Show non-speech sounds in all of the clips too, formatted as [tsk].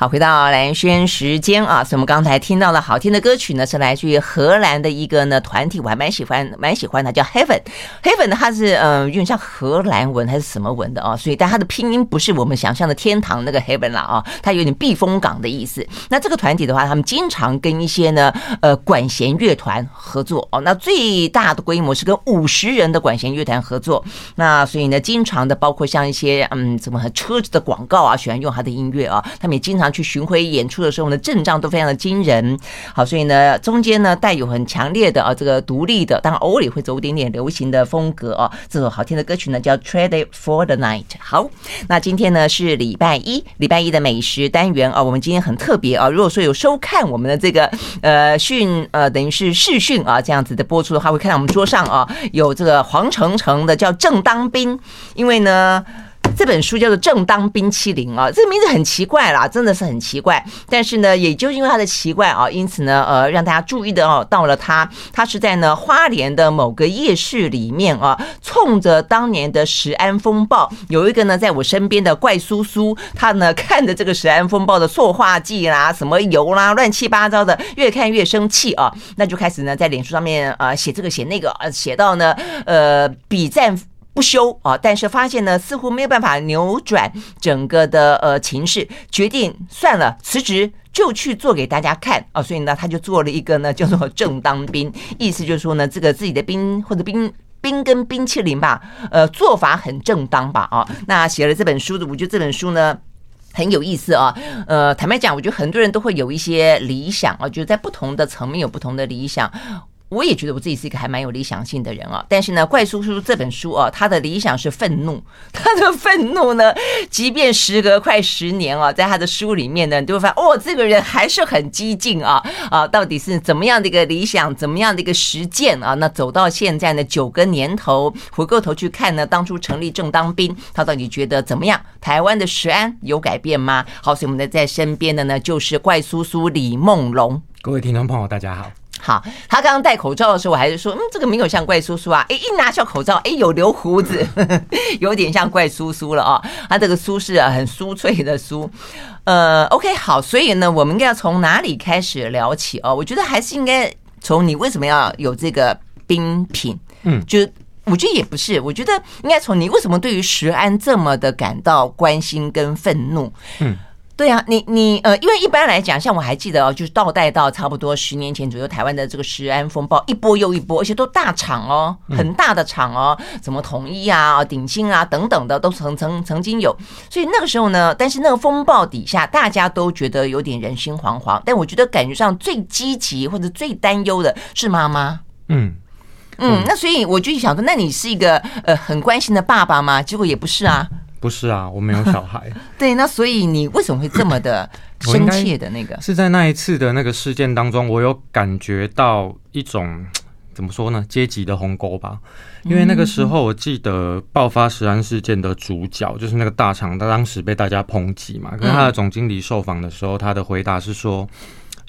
好，回到蓝轩时间啊，所以我们刚才听到的好听的歌曲呢，是来自于荷兰的一个呢团体，我还蛮喜欢，蛮喜欢的，叫 Heaven。Heaven 呢，它是嗯，有点像荷兰文还是什么文的啊？所以，但它的拼音不是我们想象的天堂那个 Heaven 啦啊，它有点避风港的意思。那这个团体的话，他们经常跟一些呢呃管弦乐团合作哦。那最大的规模是跟五十人的管弦乐团合作。那所以呢，经常的包括像一些嗯，什么车子的广告啊，喜欢用他的音乐啊，他们也经常。去巡回演出的时候呢，阵仗都非常的惊人。好，所以呢，中间呢带有很强烈的啊这个独立的，当然偶尔也会走一点点流行的风格啊。这首好听的歌曲呢叫《Trade for the Night》。好，那今天呢是礼拜一，礼拜一的美食单元啊，我们今天很特别啊。如果说有收看我们的这个呃讯呃等于是视讯啊这样子的播出的话，会看到我们桌上啊有这个黄澄澄的叫正当兵，因为呢。这本书叫做《正当冰淇淋》啊，这个名字很奇怪啦，真的是很奇怪。但是呢，也就因为它的奇怪啊，因此呢，呃，让大家注意的哦，到了它，它是在呢花莲的某个夜市里面啊，冲着当年的食安风暴，有一个呢在我身边的怪叔叔，他呢看着这个食安风暴的塑化剂啦、什么油啦、乱七八糟的，越看越生气啊，那就开始呢在脸书上面啊写这个写那个，呃，写到呢呃比战。不休啊！但是发现呢，似乎没有办法扭转整个的呃情势，决定算了，辞职就去做给大家看啊！所以呢，他就做了一个呢叫做“正当兵”，意思就是说呢，这个自己的兵或者兵冰跟冰淇淋吧，呃，做法很正当吧啊！那写了这本书的，我觉得这本书呢很有意思啊。呃，坦白讲，我觉得很多人都会有一些理想啊，就在不同的层面有不同的理想。我也觉得我自己是一个还蛮有理想性的人啊，但是呢，怪叔叔这本书啊，他的理想是愤怒，他的愤怒呢，即便时隔快十年啊，在他的书里面呢，你就会发现哦，这个人还是很激进啊啊，到底是怎么样的一个理想，怎么样的一个实践啊？那走到现在呢，九个年头，回过头去看呢，当初成立正当兵，他到底觉得怎么样？台湾的食安有改变吗？好，所以我们呢，在身边的呢，就是怪叔叔李梦龙。各位听众朋友，大家好。好，他刚刚戴口罩的时候，我还是说，嗯，这个没有像怪叔叔啊。哎，一拿下口罩，哎，有留胡子，[laughs] 有点像怪叔叔了啊。他这个酥是啊，很酥脆的酥。呃，OK，好，所以呢，我们应该要从哪里开始聊起哦？我觉得还是应该从你为什么要有这个冰品，嗯，就我觉得也不是，我觉得应该从你为什么对于石安这么的感到关心跟愤怒，嗯。对啊，你你呃，因为一般来讲，像我还记得哦，就是倒带到差不多十年前左右，台湾的这个食安风暴一波又一波，而且都大厂哦，很大的厂哦，什么统一啊、鼎新啊等等的，都曾曾曾经有。所以那个时候呢，但是那个风暴底下，大家都觉得有点人心惶惶。但我觉得感觉上最积极或者最担忧的是妈妈。嗯嗯，那所以我就想说，那你是一个呃很关心的爸爸吗？结果也不是啊。不是啊，我没有小孩。[laughs] 对，那所以你为什么会这么的 [laughs] 深切的那个？是在那一次的那个事件当中，我有感觉到一种 [tsk] 怎么说呢？阶级的鸿沟吧。因为那个时候，我记得爆发食安事件的主角就是那个大厂，他当时被大家抨击嘛。可是他的总经理受访的时候，他的回答是说。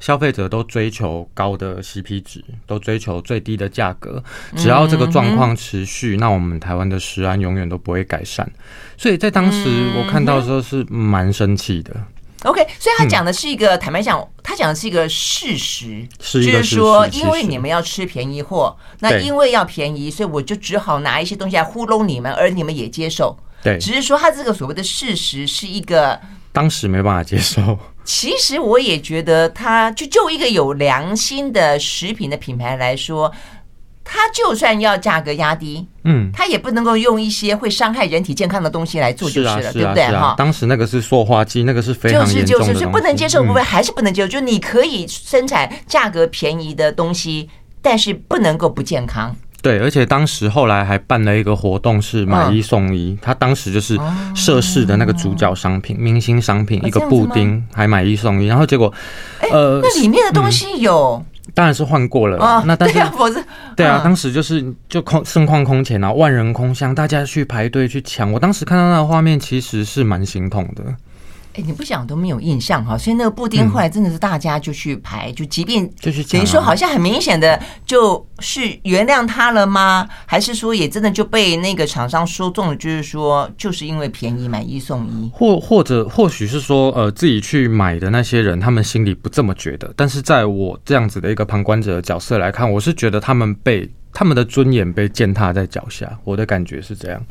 消费者都追求高的 CP 值，都追求最低的价格。只要这个状况持续，那我们台湾的食安永远都不会改善。所以在当时我看到的时候是蛮生气的。OK，所以他讲的是一个，坦白讲，他讲的是一个事实，是就是说，因为你们要吃便宜货，那因为要便宜，所以我就只好拿一些东西来糊弄你们，而你们也接受。对，只是说他这个所谓的事实是一个。当时没办法接受。其实我也觉得，他就就一个有良心的食品的品牌来说，他就算要价格压低，嗯，他也不能够用一些会伤害人体健康的东西来做就是了，对不对？哈，当时那个是塑化剂，那个是非。就是就是，所以不能接受部分还是不能接受。就你可以生产价格便宜的东西，但是不能够不健康。对，而且当时后来还办了一个活动，是买一送一。他当时就是涉事的那个主角商品、明星商品，一个布丁还买一送一。然后结果，呃，那里面的东西有，当然是换过了。那但是，对啊，当时就是就空盛况空前啊，万人空巷，大家去排队去抢。我当时看到那个画面，其实是蛮心痛的。哎，你不讲都没有印象哈，所以那个布丁后来真的是大家就去排，嗯、就即便就是等于说好像很明显的就是原谅他了吗？还是说也真的就被那个厂商说中了？就是说就是因为便宜买一送一，或或者或许是说呃自己去买的那些人，他们心里不这么觉得，但是在我这样子的一个旁观者的角色来看，我是觉得他们被。他们的尊严被践踏在脚下，我的感觉是这样，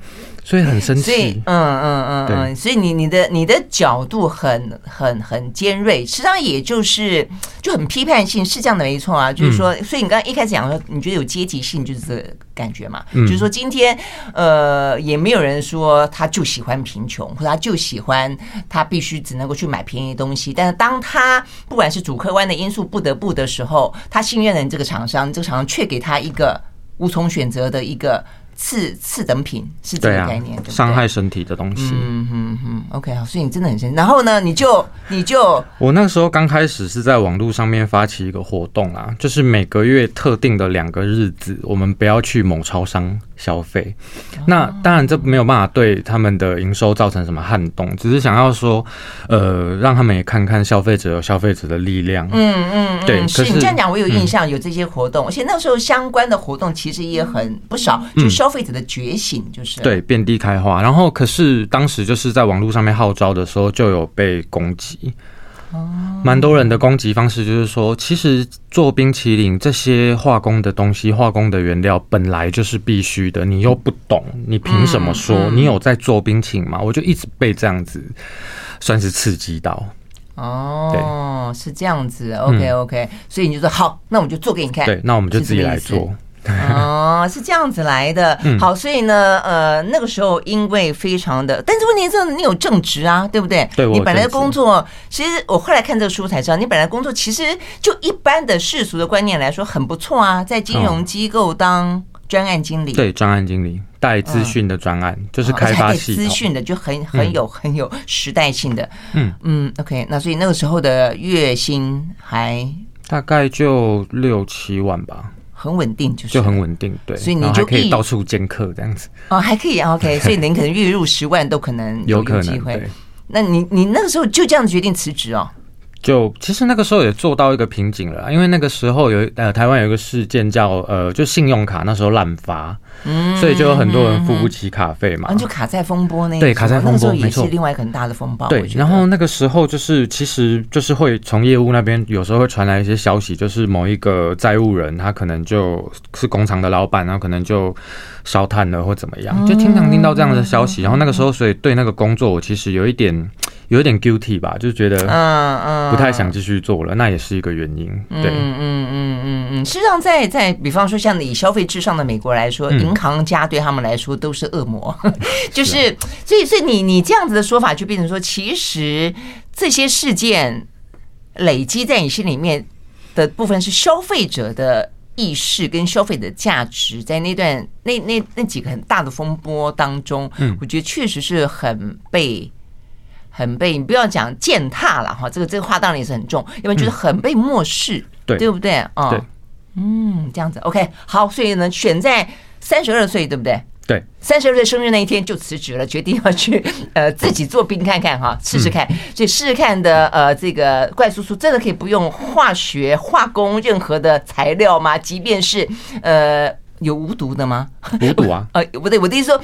所以很生气。嗯嗯嗯嗯，所以你你的你的角度很很很尖锐，实际上也就是就很批判性，是这样的没错啊。就是说，所以你刚刚一开始讲说，你觉得有阶级性，就是这个感觉嘛？就是说，今天呃，也没有人说他就喜欢贫穷，或者他就喜欢他必须只能够去买便宜的东西。但是当他不管是主客观的因素不得不的时候，他信任了这个厂商，这个厂商却给他一个。无从选择的一个次次等品是这个概念，伤害身体的东西。嗯嗯嗯，OK，好，所以你真的很生气。然后呢，你就你就我那个时候刚开始是在网络上面发起一个活动啦，就是每个月特定的两个日子，我们不要去某超商。消费，那当然这没有办法对他们的营收造成什么撼动，只是想要说，呃，让他们也看看消费者有消费者的力量。嗯嗯，对。可是你这样讲，我有印象有这些活动，而且那时候相关的活动其实也很不少，就消费者的觉醒就是对遍地开花。然后可是当时就是在网络上面号召的时候，就有被攻击。哦，蛮多人的攻击方式就是说，其实做冰淇淋这些化工的东西，化工的原料本来就是必须的，你又不懂，你凭什么说？你有在做冰淇淋吗？我就一直被这样子算是刺激到。哦，是这样子，OK OK，所以你就说好，那我就做给你看。对，那我们就自己来做。[laughs] 哦，是这样子来的。好，所以呢，呃，那个时候因为非常的，但是问题是，你有正职啊，对不对？对，你本来的工作，其实我后来看这个书才知道，你本来工作其实就一般的世俗的观念来说很不错啊，在金融机构当专案经理，对，专案经理带资讯的专案，就是开发系，资讯的就很很有很有时代性的。嗯嗯，OK，那所以那个时候的月薪还大概就六七万吧。很稳定，就是就很稳定，对，所以你就可以到处兼课这样子哦，还可以，OK，[laughs] 所以您可能月入十万都可能有机会。对，那你你那个时候就这样决定辞职哦？就其实那个时候也做到一个瓶颈了，因为那个时候有呃台湾有一个事件叫呃就信用卡那时候滥发，嗯，所以就有很多人付不起卡费嘛，就卡债风波那对卡债风波也是另外一个很大的风暴。对，然后那个时候就是其实就是会从业务那边有时候会传来一些消息，就是某一个债务人他可能就是工厂的老板，然后可能就烧炭了或怎么样，就经常听到这样的消息。然后那个时候所以对那个工作我其实有一点。有一点 guilty 吧，就是觉得嗯嗯不太想继续做了，那也是一个原因。对，嗯嗯嗯嗯嗯。实际上，在在比方说像以消费至上的美国来说，银行家对他们来说都是恶魔，[laughs] 就是所以所以你你这样子的说法就变成说，其实这些事件累积在你心里面的部分是消费者的意识跟消费的价值，在那段那那那几个很大的风波当中，嗯，我觉得确实是很被。很被你不要讲践踏了哈，这个这个话当然也是很重，因为就是很被漠视，嗯、对对不对啊？对，嗯，这样子 OK 好，所以呢，选在三十二岁，对不对？对，三十二岁生日那一天就辞职了，决定要去 [laughs] 呃自己做冰看看哈，试试看，所以试试看的呃这个怪叔叔真的可以不用化学化工任何的材料吗？即便是呃有无毒的吗？无毒啊？[laughs] 呃不对，我的意思说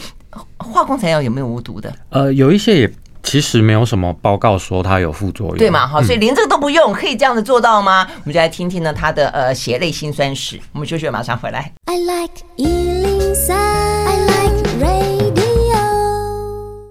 化工材料有没有无毒的？呃，有一些也。其实没有什么报告说它有副作用，对嘛？哈，所以连这个都不用，可以这样子做到吗？我们就来听听呢它的呃血泪辛酸史。我们休息，马上回来。I like 103. I like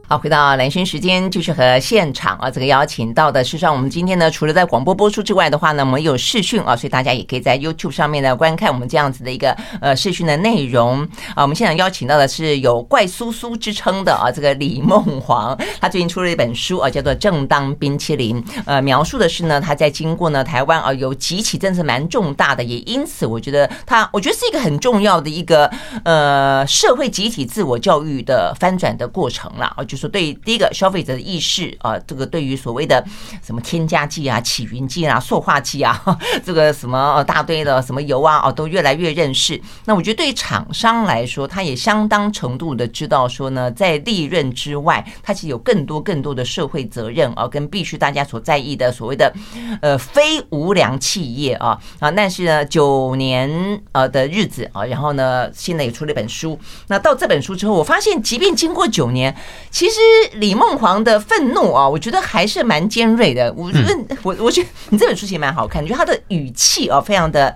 好，回到蓝轩时间，继续和现场啊，这个邀请到的，事实上我们今天呢，除了在广播播出之外的话呢，我们有视讯啊，所以大家也可以在 YouTube 上面呢观看我们这样子的一个呃视讯的内容啊。我们现场邀请到的是有“怪叔叔”之称的啊，这个李梦黄，他最近出了一本书啊，叫做《正当冰淇淋》，呃，描述的是呢，他在经过呢台湾啊有几起真是蛮重大的，也因此我觉得他，我觉得是一个很重要的一个呃社会集体自我教育的翻转的过程了啊，就是。对第一个消费者的意识啊，这个对于所谓的什么添加剂啊、起云剂啊、塑化剂啊，[laughs] 这个什么大堆的什么油啊，哦，都越来越认识。那我觉得对厂商来说，他也相当程度的知道说呢，在利润之外，他其实有更多更多的社会责任啊，跟必须大家所在意的所谓的呃非无良企业啊啊。但是呢，九年呃的日子啊，然后呢，现在也出了一本书。那到这本书之后，我发现，即便经过九年，其实李梦黄的愤怒啊，我觉得还是蛮尖锐的。我觉得，我我觉得你这本书其实蛮好看，你觉得他的语气啊，非常的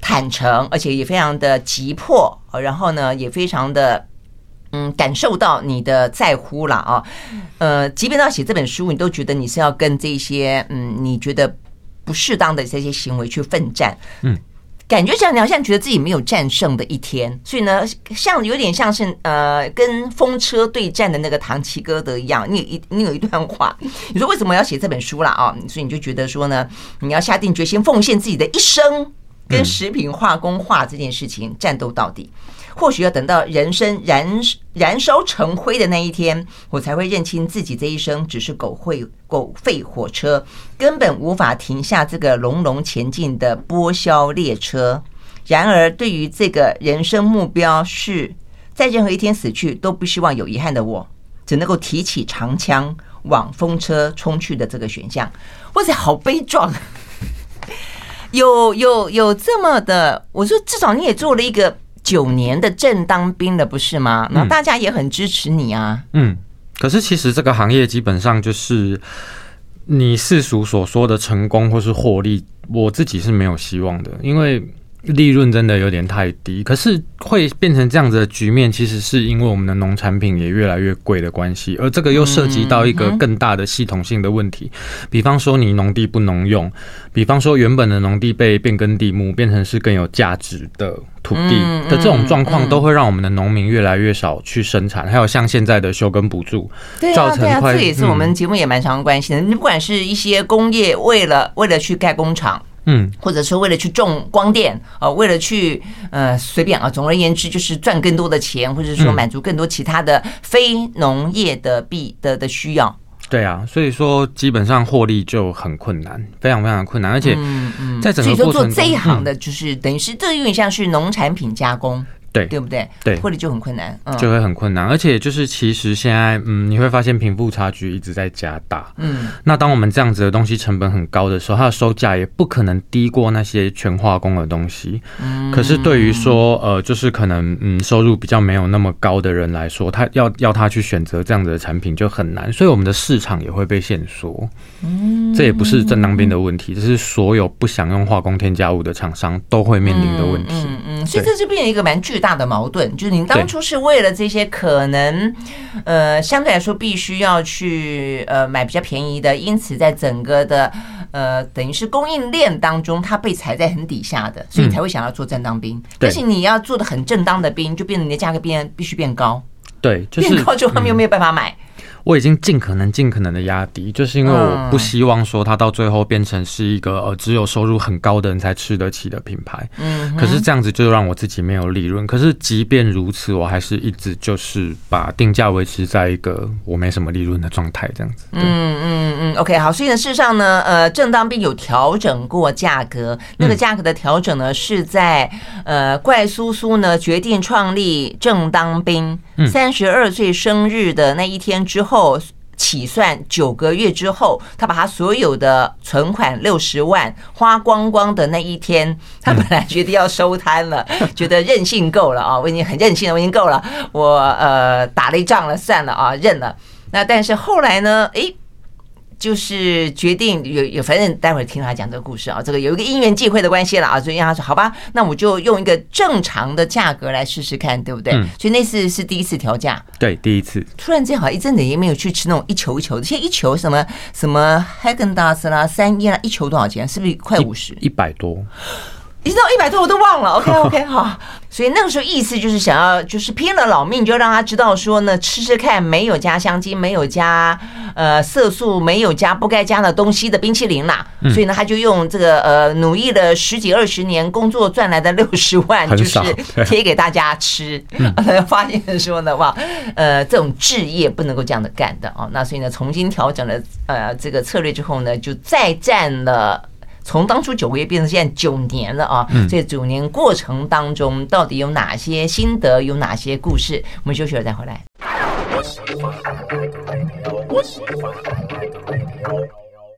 坦诚，而且也非常的急迫，然后呢，也非常的嗯，感受到你的在乎了啊。呃，即便到写这本书，你都觉得你是要跟这些嗯，你觉得不适当的这些行为去奋战，嗯。感觉像你好像觉得自己没有战胜的一天，所以呢，像有点像是呃跟风车对战的那个唐吉诃德一样。你有一你有一段话，[laughs] 你说为什么要写这本书啦啊？所以你就觉得说呢，你要下定决心奉献自己的一生，跟食品化工化这件事情战斗到底。或许要等到人生燃燃烧成灰的那一天，我才会认清自己这一生只是狗会狗吠火车，根本无法停下这个隆隆前进的剥削列车。然而，对于这个人生目标是在任何一天死去都不希望有遗憾的我，只能够提起长枪往风车冲去的这个选项。哇塞，好悲壮！有有有这么的，我说至少你也做了一个。九年的正当兵了，不是吗？那大家也很支持你啊。嗯，可是其实这个行业基本上就是你世俗所说的成功或是获利，我自己是没有希望的，因为。利润真的有点太低，可是会变成这样子的局面，其实是因为我们的农产品也越来越贵的关系，而这个又涉及到一个更大的系统性的问题，比方说你农地不农用，比方说原本的农地被变更地目，变成是更有价值的土地的这种状况，都会让我们的农民越来越少去生产，还有像现在的休耕补助，造成快，这也是我们节目也蛮常关心的。你不管是一些工业为了为了去盖工厂。嗯，或者说为了去种光电啊，为了去呃随便啊，总而言之就是赚更多的钱，或者说满足更多其他的非农业的必的的需要。对啊，所以说基本上获利就很困难，非常非常困难，而且在整个过程中，所以说做这一行的就是等于是这有点像是农产品加工。对，对不对？对，获利就很困难，嗯，就会很困难。而且就是，其实现在，嗯，你会发现贫富差距一直在加大。嗯，那当我们这样子的东西成本很高的时候，它的售价也不可能低过那些全化工的东西。嗯，可是对于说，呃，就是可能，嗯，收入比较没有那么高的人来说，他要要他去选择这样子的产品就很难。所以我们的市场也会被限缩。嗯，这也不是正当兵的问题，这是所有不想用化工添加物的厂商都会面临的问题。嗯嗯，所以这就变成一个蛮巨大。大的矛盾就是，你当初是为了这些可能，呃，相对来说必须要去呃买比较便宜的，因此在整个的呃等于是供应链当中，它被踩在很底下的，所以你才会想要做正当兵。但是你要做的很正当的兵，就变成你的价格变必须变高，对，就是变高之后他们又没有办法买。我已经尽可能尽可能的压低，就是因为我不希望说它到最后变成是一个呃只有收入很高的人才吃得起的品牌。嗯，可是这样子就让我自己没有利润。可是即便如此，我还是一直就是把定价维持在一个我没什么利润的状态，这样子。嗯嗯嗯，OK，好。所以呢，事实上呢，呃，正当兵有调整过价格，那个价格的调整呢是在呃怪叔叔呢决定创立正当兵三十二岁生日的那一天之后。后起算九个月之后，他把他所有的存款六十万花光光的那一天，他本来决定要收摊了，[laughs] 觉得任性够了啊！我已经很任性了，我已经够了，我呃打了一仗了，算了啊，认了。那但是后来呢？诶。就是决定有有，反正待会儿听他讲这个故事啊，这个有一个因缘际会的关系了啊，所以让他说好吧，那我就用一个正常的价格来试试看，对不对？嗯、所以那次是第一次调价，对，第一次。突然间好像一阵子也没有去吃那种一球一球的，现在一球什么什么 Häagen-Dazs 啦、三一啦，一球多少钱？是不是快五十？一百多。已经到一百多，我都忘了。OK OK，[laughs] 好。所以那个时候意思就是想要，就是拼了老命，就让他知道说呢，吃吃看没有加香精、没有加呃色素、没有加不该加的东西的冰淇淋啦。所以呢，他就用这个呃努力了十几二十年工作赚来的六十万，就是贴给大家吃。[laughs] 发现说呢，哇，呃，这种置业不能够这样的干的哦。那所以呢，重新调整了呃这个策略之后呢，就再战了。从当初九个月变成现在九年了啊！这九年过程当中，到底有哪些心得，有哪些故事？我们休息了再回来。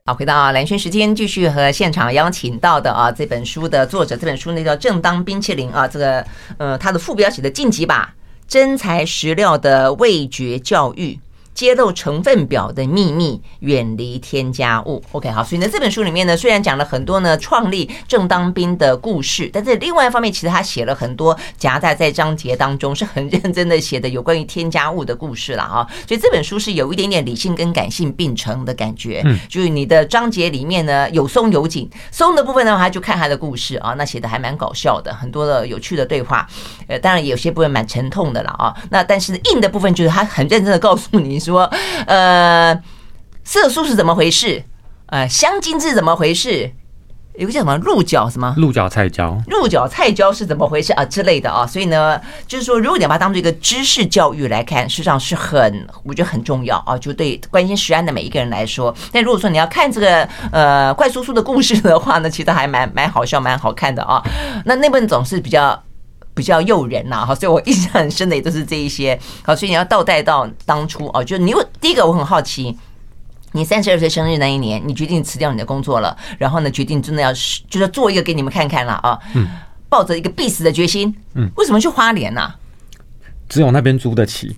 好，回到蓝轩时间，继续和现场邀请到的啊，这本书的作者，这本书呢叫《正当冰淇淋》啊，这个呃，它的副标写的“晋级吧，真材实料的味觉教育”。揭露成分表的秘密，远离添加物。OK，好，所以呢，这本书里面呢，虽然讲了很多呢创立正当兵的故事，但是另外一方面，其实他写了很多夹带在章节当中是很认真的写的有关于添加物的故事了啊。所以这本书是有一点点理性跟感性并成的感觉。嗯，就是你的章节里面呢有松有紧，松的部分的话就看他的故事啊，那写的还蛮搞笑的，很多的有趣的对话。呃，当然有些部分蛮沉痛的了啊。那但是硬的部分就是他很认真的告诉你。说，呃，色素是怎么回事？呃，香精是怎么回事？有个叫什么鹿角什么？鹿角菜椒，鹿角菜椒是怎么回事啊之类的啊？所以呢，就是说，如果你要把它当做一个知识教育来看，实际上是很，我觉得很重要啊。就对关心食安的每一个人来说，但如果说你要看这个呃怪叔叔的故事的话呢，其实还蛮蛮好笑，蛮好看的啊。那那本总是比较。比较诱人呐，哈，所以我印象很深的也都是这一些，好，所以你要倒带到当初哦，就是你第一个我很好奇，你三十二岁生日那一年，你决定辞掉你的工作了，然后呢，决定真的要就是做一个给你们看看了啊，嗯，抱着一个必死的决心，嗯，为什么去花莲呢？只有那边租得起。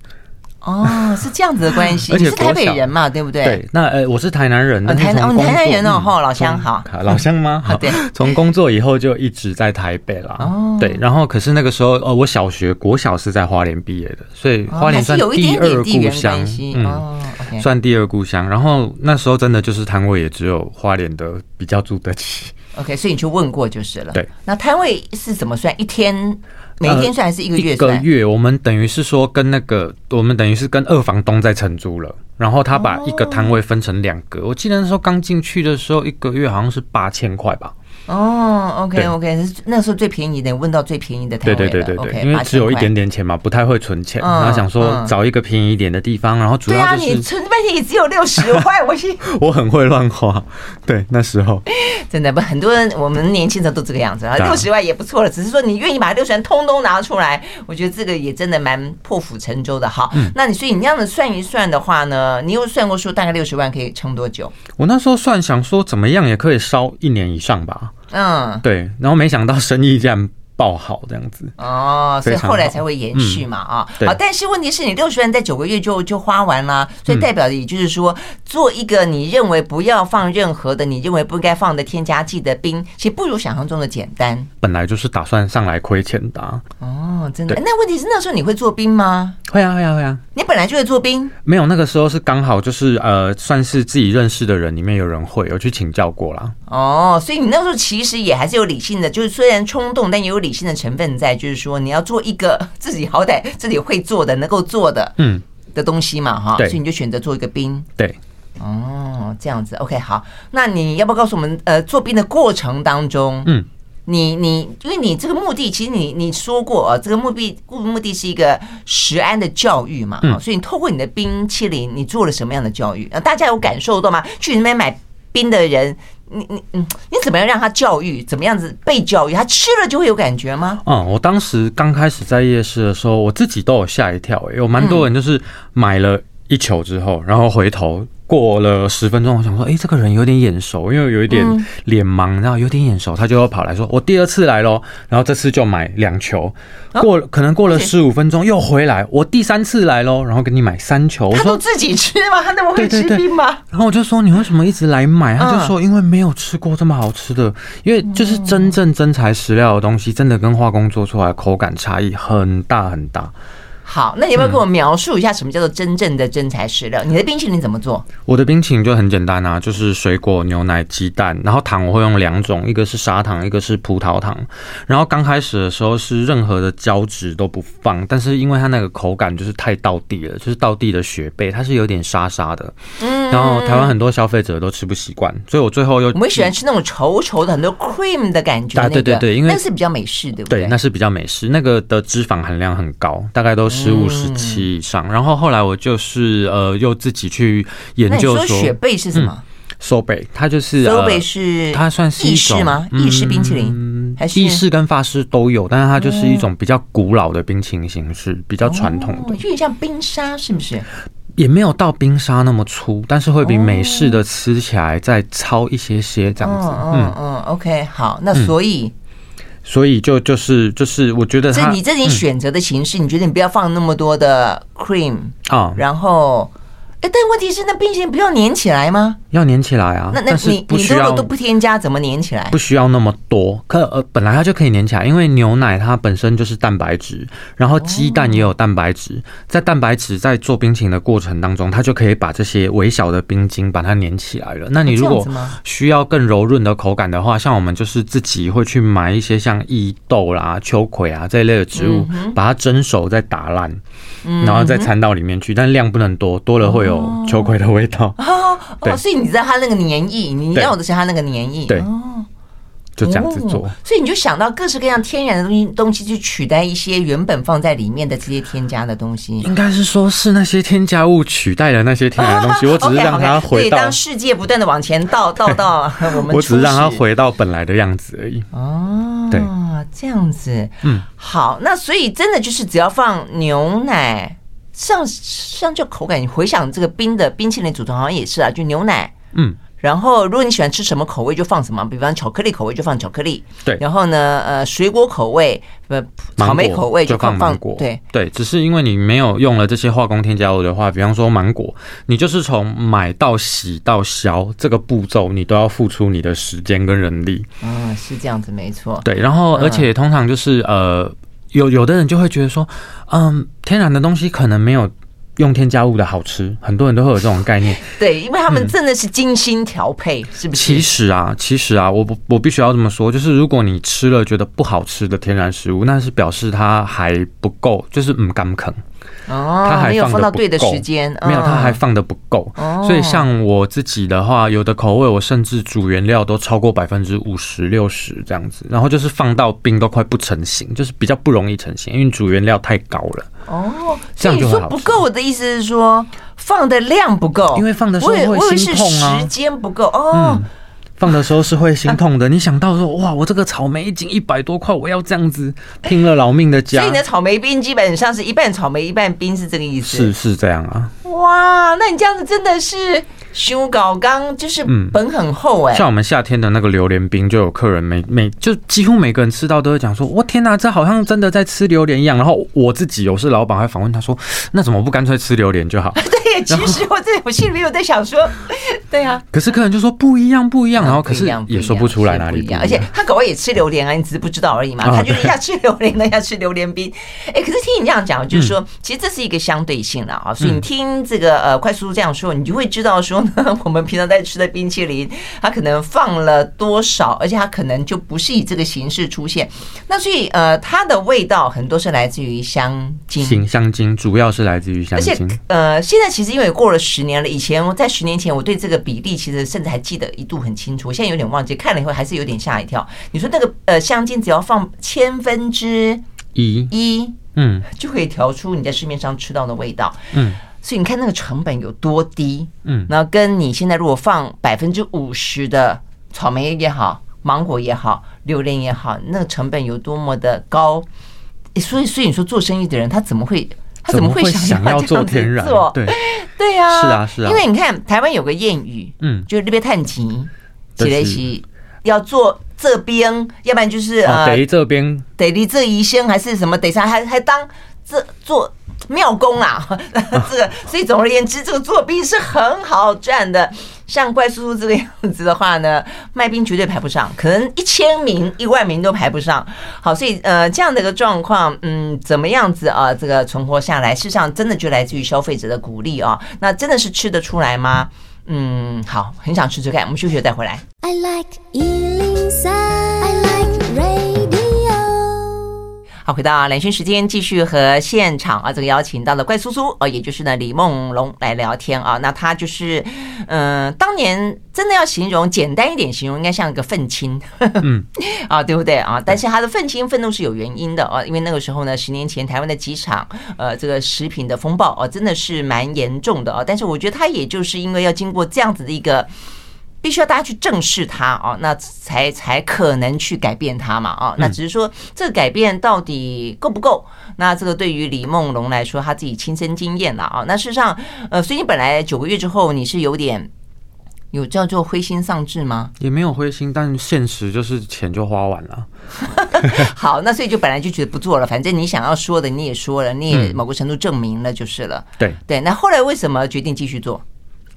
哦，是这样子的关系。[laughs] 你是台北人嘛，对不对？对，那呃，我是台南人。台南，台南人哦，哈，老乡好。老乡吗？[laughs] 好，对。[laughs] 从工作以后就一直在台北了。哦，对。然后，可是那个时候，呃，我小学国小是在花莲毕业的，所以花莲算第二故乡。嗯，算第二故乡。然后那时候真的就是摊位也只有花莲的比较住得起。OK，所以你去问过就是了。对。那摊位是怎么算？一天？每一天算还是一个月算？一个月，我们等于是说跟那个，我们等于是跟二房东在承租了，然后他把一个摊位分成两个。我记得那时候刚进去的时候，一个月好像是八千块吧。哦，OK OK，那时候最便宜的，问到最便宜的台。对对对对对，因为只有一点点钱嘛，不太会存钱，然后想说找一个便宜一点的地方，然后主要就是。对啊，你存半天也只有六十块，我去。[laughs] 我很会乱花，对，那时候 [laughs] 真的不很多人，我们年轻人都这个样子啊，六十万也不错了，只是说你愿意把六十万通通拿出来，我觉得这个也真的蛮破釜沉舟的。好，那你所以你这样子算一算的话呢，你有算过说大概六十万可以撑多久？我那时候算想说怎么样也可以烧一年以上吧。嗯，对，然后没想到生意这样爆好，这样子哦，所以后来才会延续嘛啊。嗯、好，但是问题是你六十万在九个月就就花完了，所以代表的也就是说，做一个你认为不要放任何的，你认为不应该放的添加剂的冰，其实不如想象中的简单。本来就是打算上来亏钱的。哦，真的？那问题是那时候你会做冰吗？会啊，会啊，会啊。你本来就会做冰？没有，那个时候是刚好就是呃，算是自己认识的人里面有人会，有去请教过啦。哦，所以你那时候其实也还是有理性的，就是虽然冲动，但也有理性的成分在，就是说你要做一个 [laughs] 自己好歹自己会做的、能够做的嗯的东西嘛，哈。所以你就选择做一个冰。对。哦，这样子，OK，好。那你要不要告诉我们，呃，做冰的过程当中，嗯。你你，因为你这个目的，其实你你说过啊，这个目的目的是一个食安的教育嘛，嗯，所以你透过你的冰淇淋，你做了什么样的教育？大家有感受到吗？去那边买冰的人，你你嗯，你怎么样让他教育？怎么样子被教育？他吃了就会有感觉吗？嗯，我当时刚开始在夜市的时候，我自己都有吓一跳，欸，有蛮多人就是买了一球之后，然后回头。过了十分钟，我想说，哎，这个人有点眼熟，因为有一点脸盲，然后有点眼熟，他就要跑来说，我第二次来咯，然后这次就买两球。过可能过了十五分钟又回来，我第三次来咯，然后给你买三球。我说，他都自己吃吗？他那么会吃冰吗？然后我就说，你为什么一直来买？他就说，因为没有吃过这么好吃的，因为就是真正真材实料的东西，真的跟化工做出来口感差异很大很大。好，那你有没有跟我描述一下什么叫做真正的真材实料？你的冰淇淋怎么做？我的冰淇淋就很简单啊，就是水果、牛奶、鸡蛋，然后糖我会用两种，一个是砂糖，一个是葡萄糖。然后刚开始的时候是任何的胶质都不放，但是因为它那个口感就是太道地了，就是道地的雪贝，它是有点沙沙的。嗯，然后台湾很多消费者都吃不习惯，所以我最后又我们喜欢吃那种稠稠的很多 cream 的感觉。啊，对对对，因为那是比较美式，对不对？对，那是比较美式，那个的脂肪含量很高，大概都十五、十七以上。然后后来我就是呃，又自己去研究说，雪贝是什么？Sorbet，它就是，Sorbet 是它算是意式吗？意式冰淇淋还是意式跟法式都有，但是它就是一种比较古老的冰淇淋形式，比较传统的，有点像冰沙，是不是？也没有到冰沙那么粗，但是会比美式的吃起来再糙一些些，这样子。嗯嗯，OK，好，那所以。所以就就是就是，我觉得这你自己选择的形式，你觉得你不要放那么多的 cream 啊，然后。哎，但问题是，那冰淇淋不要粘起来吗？要粘起来啊！那那你你如果都不添加，怎么粘起来？不需要那么多，可呃，本来它就可以粘起来，因为牛奶它本身就是蛋白质，然后鸡蛋也有蛋白质，在蛋白质在做冰淇淋的过程当中，它就可以把这些微小的冰晶把它粘起来了。那你如果需要更柔润的口感的话，像我们就是自己会去买一些像伊豆啦、秋葵啊这一类的植物，把它蒸熟再打烂，然后再掺到里面去，但量不能多，多了会有。秋葵的味道。[laughs] 哦，哦，所以你知道它那个黏液，你要的是它那个黏液，对，就这样子做，所以你就想到各式各样天然的东西，东西去取代一些原本放在里面的这些添加的东西，应该是说是那些添加物取代了那些天然的东西，我只是让它回到，[laughs] 当世界不断的往前倒倒到 [laughs] 我们，我只是让它回到本来的样子而已。哦，对，这样子，嗯，好，那所以真的就是只要放牛奶。像像就口感，你回想这个冰的冰淇淋组成好像也是啊，就牛奶，嗯，然后如果你喜欢吃什么口味就放什么，比方巧克力口味就放巧克力，对，然后呢，呃，水果口味，呃，草莓口味就放芒果，对。对，只是因为你没有用了这些化工添加物的话，比方说芒果，你就是从买到洗到削这个步骤，你都要付出你的时间跟人力，嗯，是这样子，没错，对，然后而且通常就是呃。有有的人就会觉得说，嗯，天然的东西可能没有用添加物的好吃，很多人都会有这种概念。[laughs] 对，因为他们真的是精心调配，嗯、是不是？其实啊，其实啊，我不，我必须要这么说，就是如果你吃了觉得不好吃的天然食物，那是表示它还不够，就是唔甘肯。哦，他还没有放到对的时间，没有，它还放的不够。哦，所以像我自己的话，有的口味我甚至主原料都超过百分之五十六十这样子，然后就是放到冰都快不成型，就是比较不容易成型，因为主原料太高了。哦，这样就说不够我的意思是说放的量不够，因为放的时候会心痛啊，时间不够哦。嗯放的时候是会心痛的，[laughs] 你想到说哇，我这个草莓一斤一百多块，我要这样子拼了老命的加。所以你的草莓冰基本上是一半草莓一半冰，是这个意思？是是这样啊。哇，那你这样子真的是修稿刚就是本很厚哎、欸嗯。像我们夏天的那个榴莲冰，就有客人每每就几乎每个人吃到都会讲说，我天哪，这好像真的在吃榴莲一样。然后我自己有时老板还访问他说，那怎么不干脆吃榴莲就好？[laughs] [laughs] 对，其实我在我心里面有在想说，[laughs] 对啊。可是客人就说不一样不一样。然后可是也说不出来哪里不一样，而且他搞不好也吃榴莲啊，你只是不知道而已嘛。他就是要吃榴莲，那要吃榴莲冰。[laughs] 哎，可是听你这样讲，就是说，其实这是一个相对性了啊。所以你听这个呃快速这样说，你就会知道说呢，[laughs] 我们平常在吃的冰淇淋，它可能放了多少，而且它可能就不是以这个形式出现。那所以呃，它的味道很多是来自于香精，香精主要是来自于香精。而且呃，现在其实因为过了十年了，以前我在十年前我对这个比例其实甚至还记得一度很清楚。我现在有点忘记，看了以后还是有点吓一跳。你说那个呃香精只要放千分之一一，嗯，就可以调出你在市面上吃到的味道，嗯。所以你看那个成本有多低，嗯，然后跟你现在如果放百分之五十的草莓也好，芒果也好，榴莲也好，那个成本有多么的高。所以，所以你说做生意的人他怎么会他怎么会想要做天然？对 [laughs] 对呀，是啊是啊。因为你看台湾有个谚语，嗯，就是那边探亲。起来起要做这边，要不然就是呃，得这边，得离这一生还是什么？等下还还当这做妙功啊，[laughs] 这个，所以总而言之，这个作弊是很好赚的。像怪叔叔这个样子的话呢，卖冰绝对排不上，可能一千名、一万名都排不上。好，所以呃，这样的一个状况，嗯，怎么样子啊？这个存活下来，事实上真的就来自于消费者的鼓励啊。那真的是吃得出来吗？嗯，好，很想吃吃看。我们休息了再回来。I like 好，回到兰萱时间，继续和现场啊，这个邀请到了怪叔叔啊，也就是呢李梦龙来聊天啊。那他就是，嗯、呃，当年真的要形容简单一点形容，应该像一个愤青，嗯，[laughs] 啊，对不对啊？但是他的愤青愤怒是有原因的啊，因为那个时候呢，十年前台湾的机场，呃，这个食品的风暴啊，真的是蛮严重的啊。但是我觉得他也就是因为要经过这样子的一个。必须要大家去正视它哦，那才才可能去改变它嘛哦，那只是说这个改变到底够不够？那这个对于李梦龙来说，他自己亲身经验了啊。那事实上，呃，所以你本来九个月之后你是有点有叫做灰心丧志吗？也没有灰心，但现实就是钱就花完了。[laughs] 好，那所以就本来就觉得不做了，反正你想要说的你也说了，你也某个程度证明了就是了。对对，那后来为什么决定继续做？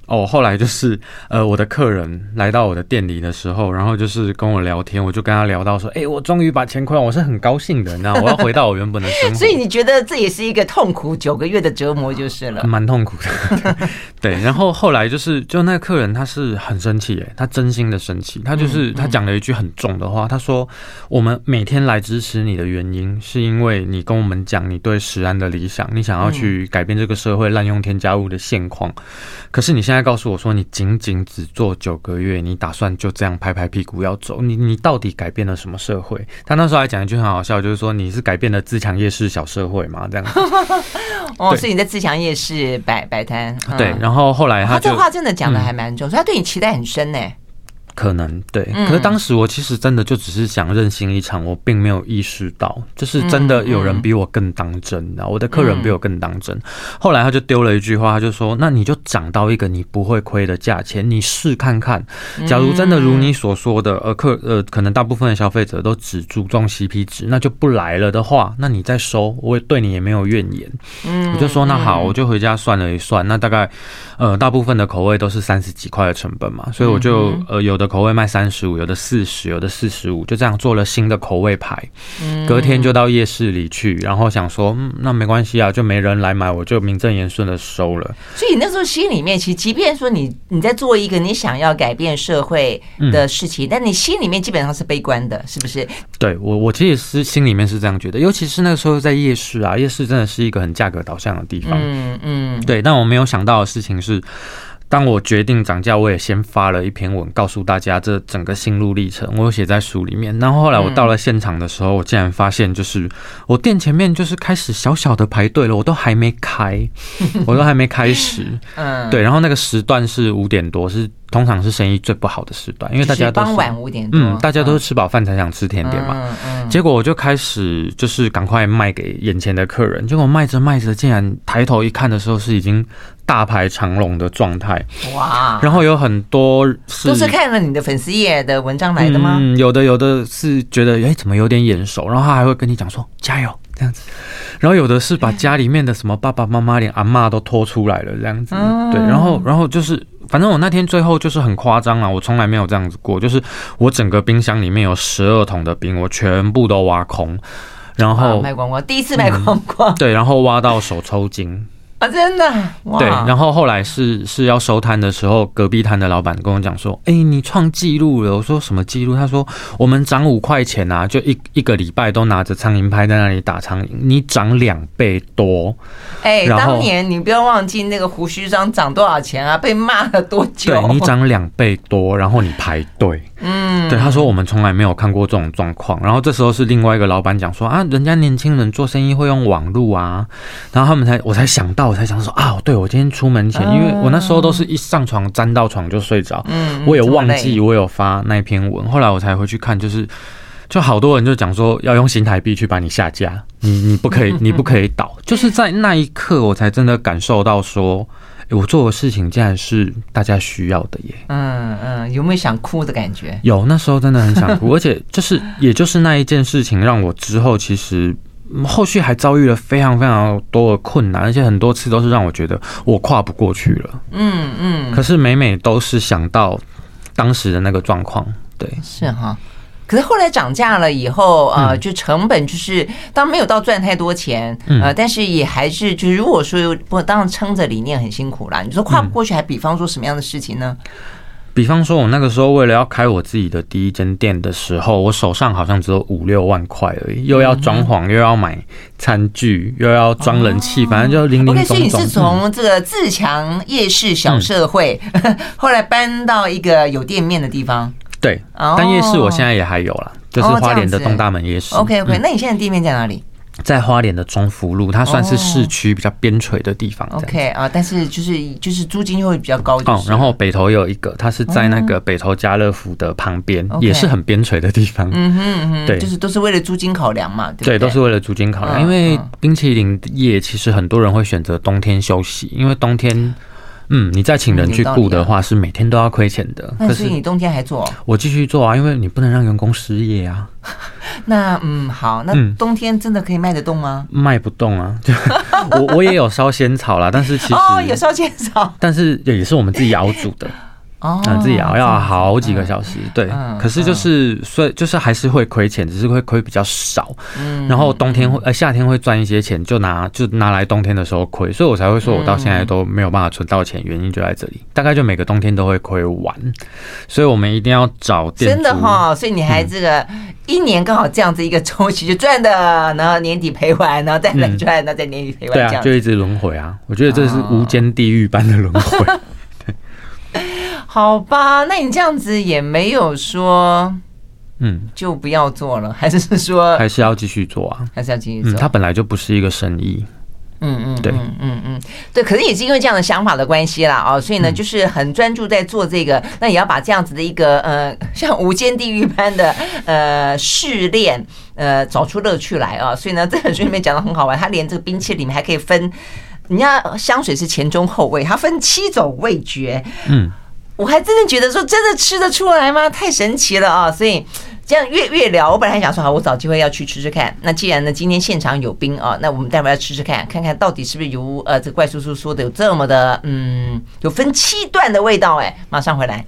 哦，后来就是呃，我的客人来到我的店里的时候，然后就是跟我聊天，我就跟他聊到说，哎，我终于把钱亏完，我是很高兴的，那我要回到我原本的生活。所以你觉得这也是一个痛苦九个月的折磨就是了，蛮痛苦的。[laughs] 对，然后后来就是，就那个客人他是很生气，哎，他真心的生气，他就是他讲了一句很重的话，他说，我们每天来支持你的原因，是因为你跟我们讲你对食安的理想，你想要去改变这个社会滥用添加物的现况，可是你现在。现在告诉我说，你仅仅只做九个月，你打算就这样拍拍屁股要走？你你到底改变了什么社会？他那时候还讲一句很好笑，就是说你是改变了自强夜市小社会嘛？这样 [laughs] 哦，所以你在自强夜市摆摆摊。对，然后后来他这话真的讲的还蛮重，所以他对你期待很深呢。可能对，可是当时我其实真的就只是想任性一场，我并没有意识到，就是真的有人比我更当真的，我的客人比我更当真。后来他就丢了一句话，他就说：“那你就涨到一个你不会亏的价钱，你试看看。假如真的如你所说的，呃，客呃，可能大部分的消费者都只注重 CP 值，那就不来了的话，那你再收，我也对你也没有怨言。”嗯，我就说那好，我就回家算了一算，那大概呃，大部分的口味都是三十几块的成本嘛，所以我就呃有的。口味卖三十五，有的四十，有的四十五，就这样做了新的口味牌。隔天就到夜市里去，然后想说，嗯，那没关系啊，就没人来买，我就名正言顺的收了。所以那时候心里面，其实即便说你你在做一个你想要改变社会的事情，嗯、但你心里面基本上是悲观的，是不是？对我，我其实是心里面是这样觉得，尤其是那个时候在夜市啊，夜市真的是一个很价格导向的地方。嗯嗯，对。但我没有想到的事情是。当我决定涨价，我也先发了一篇文，告诉大家这整个心路历程，我有写在书里面。然后后来我到了现场的时候，我竟然发现，就是我店前面就是开始小小的排队了，我都还没开，[laughs] 我都还没开始。嗯，对。然后那个时段是五点多，是。通常是生意最不好的时段，因为大家都晚五点多，嗯，大家都是吃饱饭才想吃甜点嘛。嗯嗯。结果我就开始就是赶快卖给眼前的客人，结果卖着卖着，竟然抬头一看的时候是已经大排长龙的状态。哇！然后有很多是都是看了你的粉丝页的文章来的吗？嗯，有的有的是觉得哎怎么有点眼熟，然后他还会跟你讲说加油这样子，然后有的是把家里面的什么爸爸妈妈连阿妈都拖出来了这样子，对，然后然后就是。反正我那天最后就是很夸张啊，我从来没有这样子过，就是我整个冰箱里面有十二桶的冰，我全部都挖空，然后卖光光，第一次卖光光，对，然后挖到手抽筋。啊，真的哇，对，然后后来是是要收摊的时候，隔壁摊的老板跟我讲说：“哎，你创纪录了。”我说：“什么纪录？”他说：“我们涨五块钱啊，就一一个礼拜都拿着苍蝇拍在那里打苍蝇，你涨两倍多。”哎，当年你不要忘记那个胡须章涨多少钱啊？被骂了多久？对，你涨两倍多，然后你排队。嗯，对，他说我们从来没有看过这种状况。然后这时候是另外一个老板讲说：“啊，人家年轻人做生意会用网络啊。”然后他们才我才想到。我才想说啊，对，我今天出门前，因为我那时候都是一上床沾到床就睡着，嗯，我也忘记我有发那篇文，后来我才回去看，就是就好多人就讲说要用新台币去把你下架，你你不可以，你不可以倒，就是在那一刻我才真的感受到说，我做的事情竟然是大家需要的耶，嗯嗯，有没有想哭的感觉？有，那时候真的很想哭，[laughs] 而且就是也就是那一件事情让我之后其实。后续还遭遇了非常非常多的困难，而且很多次都是让我觉得我跨不过去了。嗯嗯。可是每每都是想到当时的那个状况，对，是哈。可是后来涨价了以后，呃，就成本就是当没有到赚太多钱，呃，但是也还是就是如果说不当然撑着理念很辛苦啦。你说跨不过去，还比方说什么样的事情呢？比方说，我那个时候为了要开我自己的第一间店的时候，我手上好像只有五六万块而已，又要装潢，又要买餐具，又要装冷气，反正就零零总总。所以你是从这个自强夜市小社会，[laughs] 后来搬到一个有店面的地方。对，但夜市我现在也还有啦，就是花莲的东大门夜市。OK OK，那你现在地面在哪里？在花莲的中福路，它算是市区比较边陲的地方。OK 啊，但是就是就是租金又会比较高。哦，然后北投有一个，它是在那个北投家乐福的旁边，也是很边陲的地方。嗯哼嗯哼，对，就是都是为了租金考量嘛。对，都是为了租金考量，因为冰淇淋业其实很多人会选择冬天休息，因为冬天。嗯，你再请人去雇的话，是每天都要亏钱的。那所以你冬天还做？我继续做啊，因为你不能让员工失业啊。[laughs] 那嗯，好，那冬天真的可以卖得动吗？卖不动啊！[laughs] 我我也有烧仙草啦，但是其实哦，有烧仙草，但是也是我们自己熬煮的。哦，自己熬要好几个小时，对。可是就是所以就是还是会亏钱，只是会亏比较少。嗯。然后冬天会呃夏天会赚一些钱，就拿就拿来冬天的时候亏，所以我才会说我到现在都没有办法存到钱，原因就在这里。大概就每个冬天都会亏完，所以我们一定要找店。真的哈，所以你还这个一年刚好这样子一个周期就赚的，然后年底赔完，然后再来赚，那再年底赔完，对啊，就一直轮回啊。我觉得这是无间地狱般的轮回。[laughs] 好吧，那你这样子也没有说，嗯，就不要做了，[laughs] 还是说还是要继续做啊？还是要继续做？嗯，它本来就不是一个生意，嗯嗯，对，嗯嗯嗯，对，可是也是因为这样的想法的关系啦，哦，所以呢，就是很专注在做这个，那也要把这样子的一个呃，[laughs] 像无间地狱般的呃试炼，呃，找出乐趣来啊。所以呢，[laughs] 这本书里面讲的很好玩，它连这个冰淇淋里面还可以分，人家香水是前中后味，它分七种味觉，嗯。我还真的觉得说，真的吃得出来吗？太神奇了啊！所以这样越越聊，我本来还想说，好，我找机会要去吃吃看。那既然呢，今天现场有冰啊，那我们待会儿要吃吃看，看看到底是不是如呃这怪叔叔说的有这么的嗯，有分七段的味道哎。马上回来。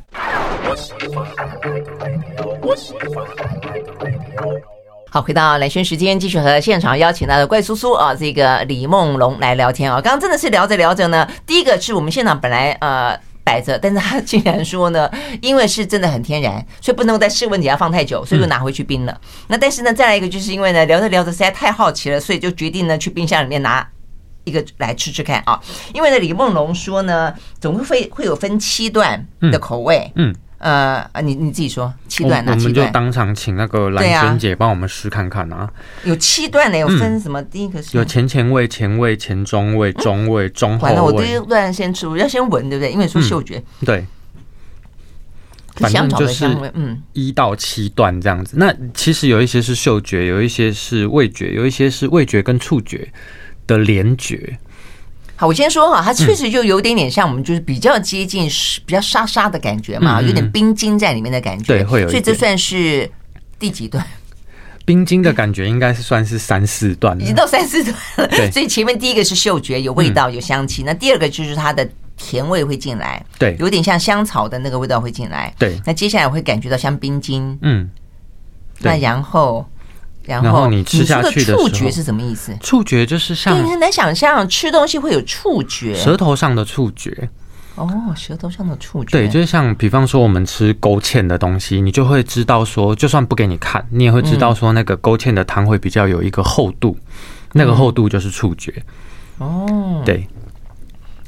好，回到兰萱时间，继续和现场邀请到的怪叔叔啊，这个李梦龙来聊天啊。刚刚真的是聊着聊着呢，第一个是我们现场本来呃。摆着，但是他竟然说呢，[laughs] 因为是真的很天然，所以不能够在室温底下放太久，所以就拿回去冰了。嗯、那但是呢，再来一个，就是因为呢，聊着聊着实在太好奇了，所以就决定呢，去冰箱里面拿一个来吃吃看啊。因为呢，李梦龙说呢，总会会有分七段的口味，嗯。嗯呃，你你自己说七段，哪七段？我们就当场请那个蓝萱姐帮我们试看看啊。有七段呢，有分什么？第一个是有前前味、前味、前中味、[coughs] 中味、中后味。完了，我第一段先吃，我要先闻，对不对？因为说嗅觉。对。反正就是嗯，一到七段这样子。那其实有一些是嗅觉，有一些是味觉，有一些是味觉跟触觉的联觉。好，我先说哈，它确实就有点点像我们，就是比较接近比较沙沙的感觉嘛，有点冰晶在里面的感觉。对，会有。所以这算是第几段？冰晶的感觉应该是算是三四段，已经到三四段了。对，所以前面第一个是嗅觉，有味道，有香气。那第二个就是它的甜味会进来，对，有点像香草的那个味道会进来。对，那接下来会感觉到像冰晶。嗯，那然后。然后你吃下去的触觉是什么意思？触觉就是像你很难想象吃东西会有触觉，舌头上的触觉。哦，舌头上的触觉。对，就是像比方说我们吃勾芡的东西，你就会知道说，就算不给你看，你也会知道说那个勾芡的汤会比较有一个厚度，那个厚度就是触觉。哦，对。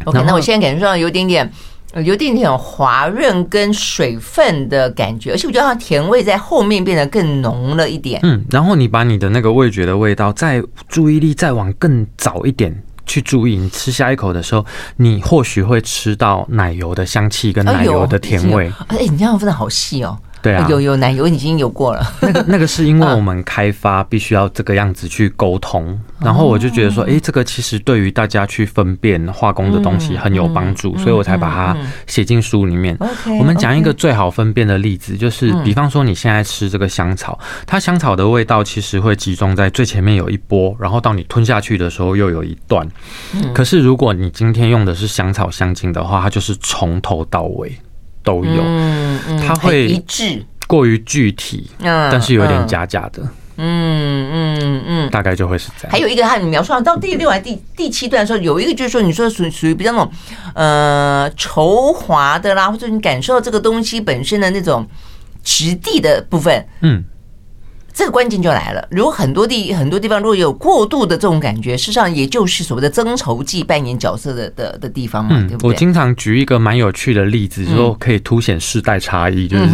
OK，那我现在感觉上有点点。有点点滑润跟水分的感觉，而且我觉得它甜味在后面变得更浓了一点。嗯，然后你把你的那个味觉的味道，再注意力再往更早一点去注意，你吃下一口的时候，你或许会吃到奶油的香气跟奶油的甜味。哎，你这样分的好细哦。对啊，有有奶油已经有过了。那个那个是因为我们开发必须要这个样子去沟通，然后我就觉得说，哎、这个其实对于大家去分辨化工的东西很有帮助，所以我才把它写进书里面。我们讲一个最好分辨的例子，就是比方说你现在吃这个香草，它香草的味道其实会集中在最前面有一波，然后到你吞下去的时候又有一段。可是如果你今天用的是香草香精的话，它就是从头到尾。都有，嗯嗯，它会一致，过于具体，嗯，但是有点假假的，嗯嗯嗯，大概就会是这样。还有一个，他你描述到第六还第第七段的时候，有一个就是说，你说属属于比较那种呃稠滑的啦，或者你感受到这个东西本身的那种质地的部分，嗯。这个关键就来了，如果很多地很多地方如果有过度的这种感觉，事实上也就是所谓的增稠剂扮演角色的的的地方嘛，对不对？我经常举一个蛮有趣的例子，说可以凸显世代差异，就是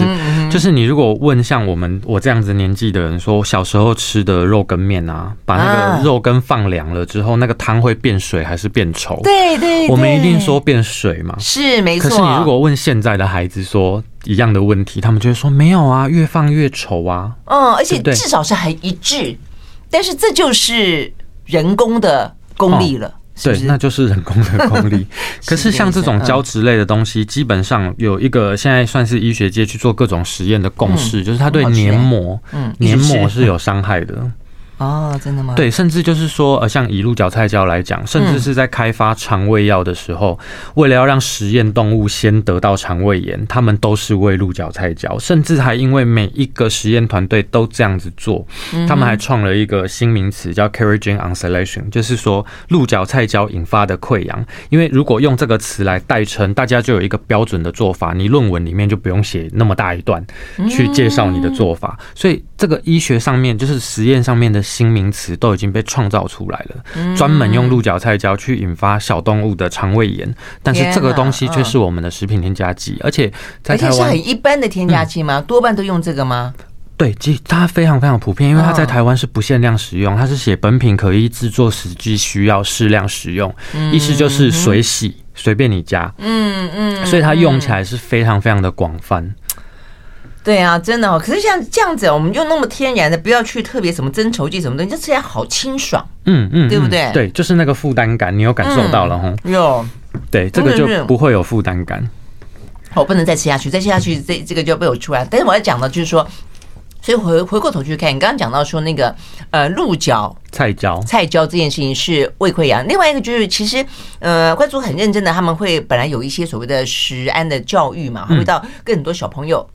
就是你如果问像我们我这样子年纪的人，说小时候吃的肉羹面啊，把那个肉羹放凉了之后，那个汤会变水还是变稠？对对，我们一定说变水嘛，是没错。可是你如果问现在的孩子说。一样的问题，他们就会说没有啊，越放越稠啊。嗯，而且至少是还一致，但是这就是人工的功力了。哦、是是，对，那就是人工的功力。[laughs] 可是像这种胶质类的东西，基本上有一个现在算是医学界去做各种实验的共识，嗯、就是它对黏膜，嗯，黏膜是有伤害的。哦，真的吗？对，甚至就是说，呃，像以鹿角菜胶来讲，甚至是在开发肠胃药的时候，嗯、为了要让实验动物先得到肠胃炎，他们都是喂鹿角菜胶，甚至还因为每一个实验团队都这样子做，他们还创了一个新名词叫 Carrageenan oscillation，就是说鹿角菜胶引发的溃疡。因为如果用这个词来代称，大家就有一个标准的做法，你论文里面就不用写那么大一段去介绍你的做法，所以这个医学上面就是实验上面的。新名词都已经被创造出来了，专门用鹿角菜胶去引发小动物的肠胃炎，但是这个东西却是我们的食品添加剂，而且在台湾是很一般的添加剂吗？多半都用这个吗？对，其实它非常非常普遍，因为它在台湾是不限量使用，它是写本品可依制作实际需要适量使用，意思就是水洗随便你加，嗯嗯，所以它用起来是非常非常的广泛。对啊，真的哦。可是像这样子，我们就那么天然的，不要去特别什么增稠剂什么东西，就吃起来好清爽。嗯嗯，对不对？对，就是那个负担感，你有感受到了哈？有。对，这个就不会有负担感。我不能再吃下去，再吃下去，这这个就被我出来。但是我要讲的就是说，所以回回过头去看，你刚刚讲到说那个呃鹿角菜椒菜椒这件事情是胃溃疡。另外一个就是，其实呃，关注很认真的，他们会本来有一些所谓的食安的教育嘛，会到跟很多小朋友。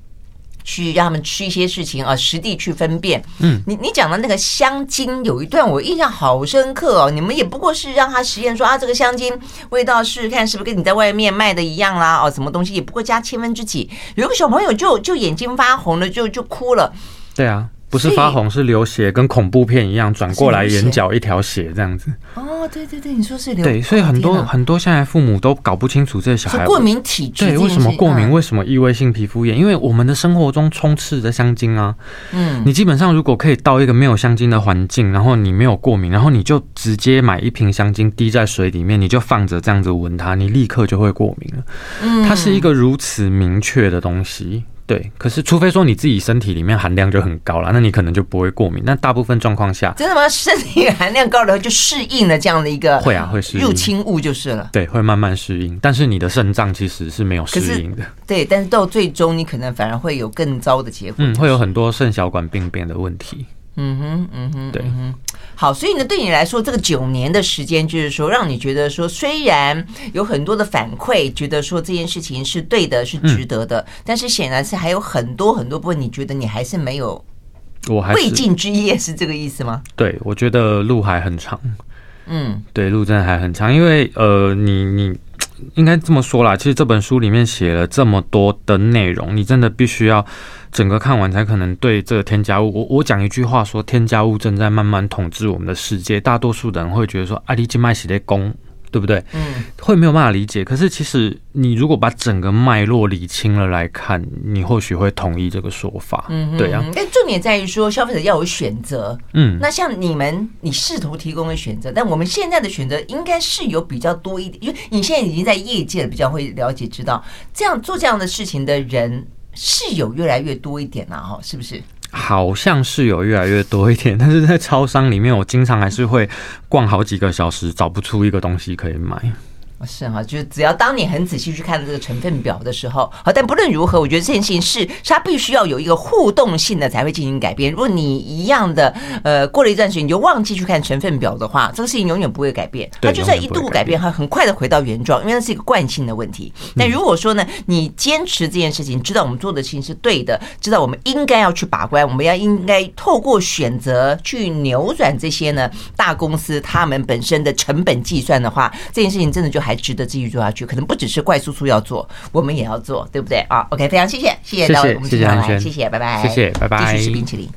去让他们吃一些事情啊，实地去分辨。嗯，你你讲的那个香精有一段我印象好深刻哦。你们也不过是让他实验说啊，这个香精味道试试看是不是跟你在外面卖的一样啦？哦，什么东西也不过加千分之几。有个小朋友就就眼睛发红了，就就哭了。对啊。不是发红，是流血，跟恐怖片一样，转过来眼角一条血这样子。哦，对对对，你说是流。对，所以很多很多现在父母都搞不清楚这些小孩过敏体质。对，为什么过敏？为什么异位性皮肤炎？因为我们的生活中充斥着香精啊。嗯，你基本上如果可以到一个没有香精的环境，然后你没有过敏，然后你就直接买一瓶香精滴在水里面，你就放着这样子闻它，你立刻就会过敏了。嗯，它是一个如此明确的东西。对，可是除非说你自己身体里面含量就很高了，那你可能就不会过敏。那大部分状况下，真的吗？身体含量高了就适应了这样的一个会啊，会适应入侵物就是了。对，会慢慢适应。但是你的肾脏其实是没有适应的。对，但是到最终你可能反而会有更糟的结果。嗯，会有很多肾小管病变的问题。嗯哼，嗯哼，对，好，所以呢，对你来说，这个九年的时间，就是说，让你觉得说，虽然有很多的反馈，觉得说这件事情是对的，是值得的，但是显然是还有很多很多部分，你觉得你还是没有，我还未尽之业，是这个意思吗？对，我觉得路还很长。嗯，对，路真的还很长，因为呃，你你应该这么说啦，其实这本书里面写了这么多的内容，你真的必须要。整个看完才可能对这个添加物，我我讲一句话说，添加物正在慢慢统治我们的世界。大多数人会觉得说，阿里金麦喜的功，对不对？嗯，会没有办法理解。可是其实你如果把整个脉络理清了来看，你或许会同意这个说法。嗯，对啊。但重点在于说，消费者要有选择。嗯，那像你们，你试图提供的选择，但我们现在的选择应该是有比较多一点，因为你现在已经在业界比较会了解知道，这样做这样的事情的人。是有越来越多一点了哈，是不是？好像是有越来越多一点，但是在超商里面，我经常还是会逛好几个小时，找不出一个东西可以买。是哈，就是只要当你很仔细去看这个成分表的时候，好，但不论如何，我觉得这件事情是，是它必须要有一个互动性的才会进行改变。如果你一样的，呃，过了一段时间你就忘记去看成分表的话，这个事情永远不会改变。它就算一度改变，它很快的回到原状，因为那是一个惯性的问题。但如果说呢，你坚持这件事情，知道我们做的事情是对的，知道我们应该要去把关，我们要应该透过选择去扭转这些呢大公司他们本身的成本计算的话，这件事情真的就还。还值得继续做下去，可能不只是怪叔叔要做，我们也要做，对不对啊？OK，非常谢谢，谢谢到我们今天来，谢谢，拜拜，谢谢，拜拜，继续吃冰淇淋。